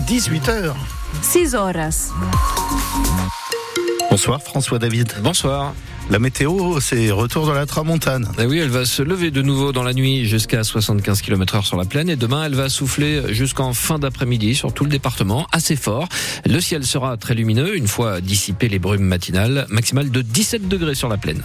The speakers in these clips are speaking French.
18h. 6 horas. Bonsoir François David. Bonsoir. La météo, c'est retour dans la tramontane. Eh oui, elle va se lever de nouveau dans la nuit jusqu'à 75 km heure sur la plaine et demain elle va souffler jusqu'en fin d'après-midi sur tout le département, assez fort. Le ciel sera très lumineux une fois dissipées les brumes matinales, maximale de 17 degrés sur la plaine.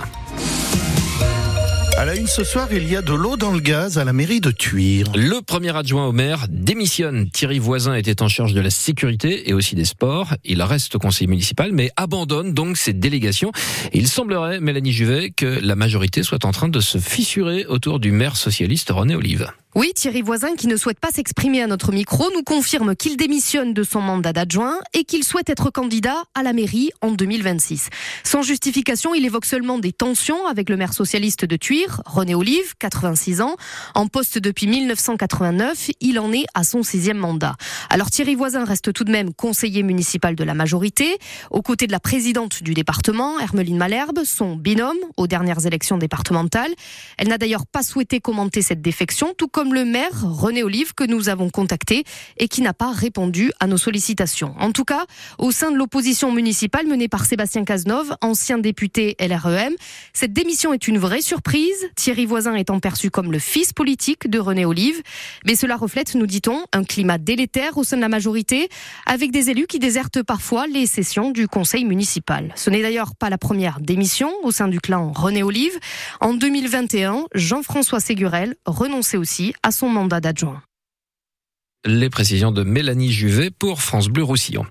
La une ce soir, il y a de l'eau dans le gaz à la mairie de Tuire. Le premier adjoint au maire démissionne. Thierry Voisin était en charge de la sécurité et aussi des sports. Il reste conseiller municipal, mais abandonne donc ses délégations. Il semblerait, Mélanie Juvet, que la majorité soit en train de se fissurer autour du maire socialiste René Olive. Oui, Thierry Voisin, qui ne souhaite pas s'exprimer à notre micro, nous confirme qu'il démissionne de son mandat d'adjoint et qu'il souhaite être candidat à la mairie en 2026. Sans justification, il évoque seulement des tensions avec le maire socialiste de Tuire, René Olive, 86 ans. En poste depuis 1989, il en est à son sixième mandat. Alors Thierry Voisin reste tout de même conseiller municipal de la majorité, aux côtés de la présidente du département, Hermeline Malherbe, son binôme aux dernières élections départementales. Elle n'a d'ailleurs pas souhaité commenter cette défection, tout comme le maire René Olive que nous avons contacté et qui n'a pas répondu à nos sollicitations. En tout cas, au sein de l'opposition municipale menée par Sébastien Cazeneuve, ancien député LREM, cette démission est une vraie surprise. Thierry Voisin étant perçu comme le fils politique de René Olive, mais cela reflète, nous dit-on, un climat délétère au sein de la majorité, avec des élus qui désertent parfois les sessions du conseil municipal. Ce n'est d'ailleurs pas la première démission au sein du clan René Olive. En 2021, Jean-François Ségurel renonçait aussi à son mandat d'adjoint. Les précisions de Mélanie Juvet pour France Bleu Roussillon.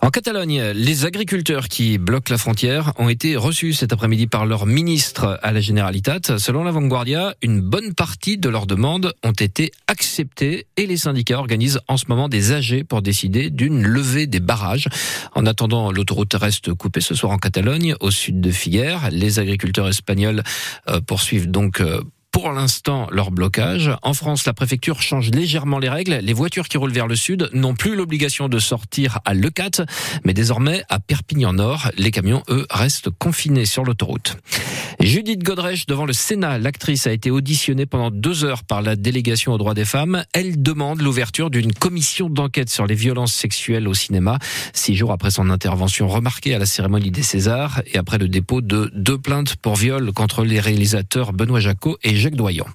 En Catalogne, les agriculteurs qui bloquent la frontière ont été reçus cet après-midi par leur ministre à la Generalitat. Selon la Vanguardia, une bonne partie de leurs demandes ont été acceptées et les syndicats organisent en ce moment des AG pour décider d'une levée des barrages. En attendant, l'autoroute reste coupée ce soir en Catalogne, au sud de Figueres. Les agriculteurs espagnols euh, poursuivent donc euh, pour l'instant leur blocage. En France, la préfecture change légèrement les règles. Les voitures qui roulent vers le sud n'ont plus l'obligation de sortir à Lecate, mais désormais à Perpignan-Nord. Les camions, eux, restent confinés sur l'autoroute. Judith Godrèche, devant le Sénat, l'actrice a été auditionnée pendant deux heures par la délégation aux droits des femmes. Elle demande l'ouverture d'une commission d'enquête sur les violences sexuelles au cinéma, six jours après son intervention remarquée à la cérémonie des Césars et après le dépôt de deux plaintes pour viol contre les réalisateurs Benoît Jacot et Jacques Doyon.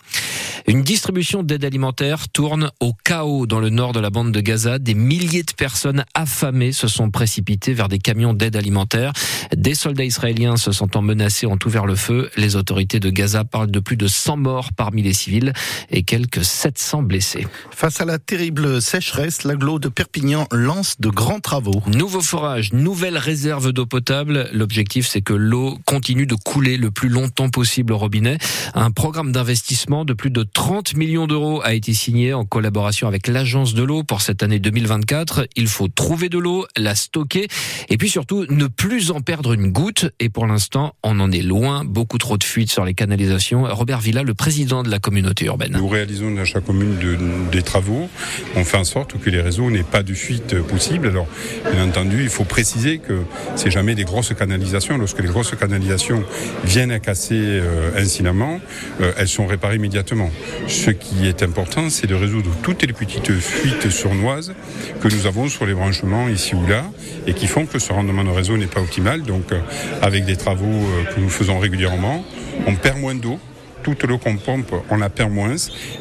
Une distribution d'aide alimentaire tourne au chaos dans le nord de la bande de Gaza. Des milliers de personnes affamées se sont précipitées vers des camions d'aide alimentaire. Des soldats israéliens se sentant menacés ont ouvert le feu. Les autorités de Gaza parlent de plus de 100 morts parmi les civils et quelques 700 blessés. Face à la terrible sécheresse, l'aglo de Perpignan lance de grands travaux. Nouveau forage, nouvelle réserve d'eau potable. L'objectif, c'est que l'eau continue de couler le plus longtemps possible au robinet. Un programme d'investissement de plus de 30 millions d'euros a été signé en collaboration avec l'Agence de l'eau pour cette année 2024. Il faut trouver de l'eau, la stocker et puis surtout ne plus en perdre une goutte. Et pour l'instant, on en est loin. Beaucoup trop de fuites sur les canalisations. Robert Villa, le président de la communauté urbaine. Nous réalisons dans chaque commune de, des travaux. On fait en sorte que les réseaux n'aient pas de fuite possible. Alors, bien entendu, il faut préciser que c'est jamais des grosses canalisations. Lorsque les grosses canalisations viennent à casser euh, euh, elles sont réparées immédiatement. Ce qui est important, c'est de résoudre toutes les petites fuites sournoises que nous avons sur les branchements ici ou là et qui font que ce rendement de réseau n'est pas optimal. Donc, euh, avec des travaux euh, que nous faisons régulièrement, on perd moins d'eau toute l'eau qu'on pompe, on la perd moins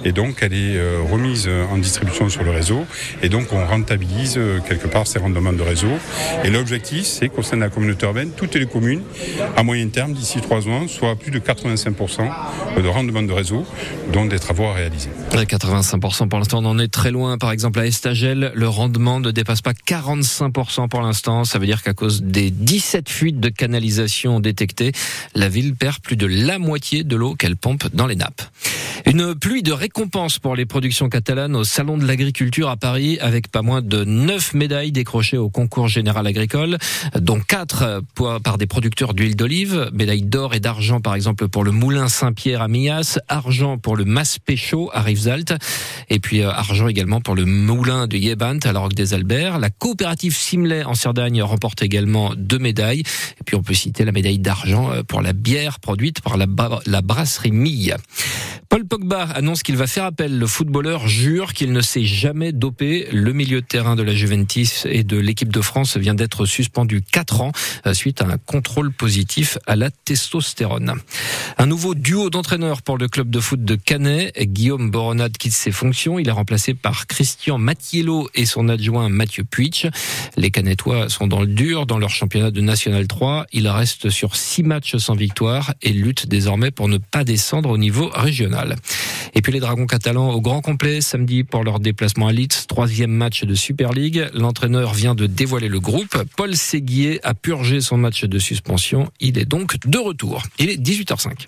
et donc elle est euh, remise en distribution sur le réseau et donc on rentabilise euh, quelque part ces rendements de réseau. Et l'objectif, c'est qu'au sein de la communauté urbaine, toutes les communes, à moyen terme, d'ici trois ans, soient à plus de 85% de rendement de réseau, dont des travaux à réaliser. 85% pour l'instant, on en est très loin. Par exemple, à Estagel, le rendement ne dépasse pas 45% pour l'instant. Ça veut dire qu'à cause des 17 fuites de canalisation détectées, la ville perd plus de la moitié de l'eau qu'elle pompe dans les nappes. Une pluie de récompenses pour les productions catalanes au Salon de l'Agriculture à Paris avec pas moins de 9 médailles décrochées au concours général agricole, dont 4 par des producteurs d'huile d'olive, médailles d'or et d'argent par exemple pour le Moulin Saint-Pierre à Millas, argent pour le Mas Péchaud à Rivesaltes. Et puis argent également pour le moulin de Yebant à la Roque des Alberts. La coopérative Simlay en Cerdagne remporte également deux médailles. Et puis on peut citer la médaille d'argent pour la bière produite par la, brasserie Mille. Pogba annonce qu'il va faire appel. Le footballeur jure qu'il ne s'est jamais dopé. Le milieu de terrain de la Juventus et de l'équipe de France vient d'être suspendu 4 ans euh, suite à un contrôle positif à la testostérone. Un nouveau duo d'entraîneurs pour le club de foot de Canet. Guillaume Boronade quitte ses fonctions. Il est remplacé par Christian Mattiello et son adjoint Mathieu Puig. Les Canetois sont dans le dur dans leur championnat de National 3. Ils restent sur 6 matchs sans victoire et luttent désormais pour ne pas descendre au niveau régional. Et puis les Dragons catalans au grand complet samedi pour leur déplacement à Leeds, troisième match de Super League. L'entraîneur vient de dévoiler le groupe. Paul Séguier a purgé son match de suspension. Il est donc de retour. Il est 18h05.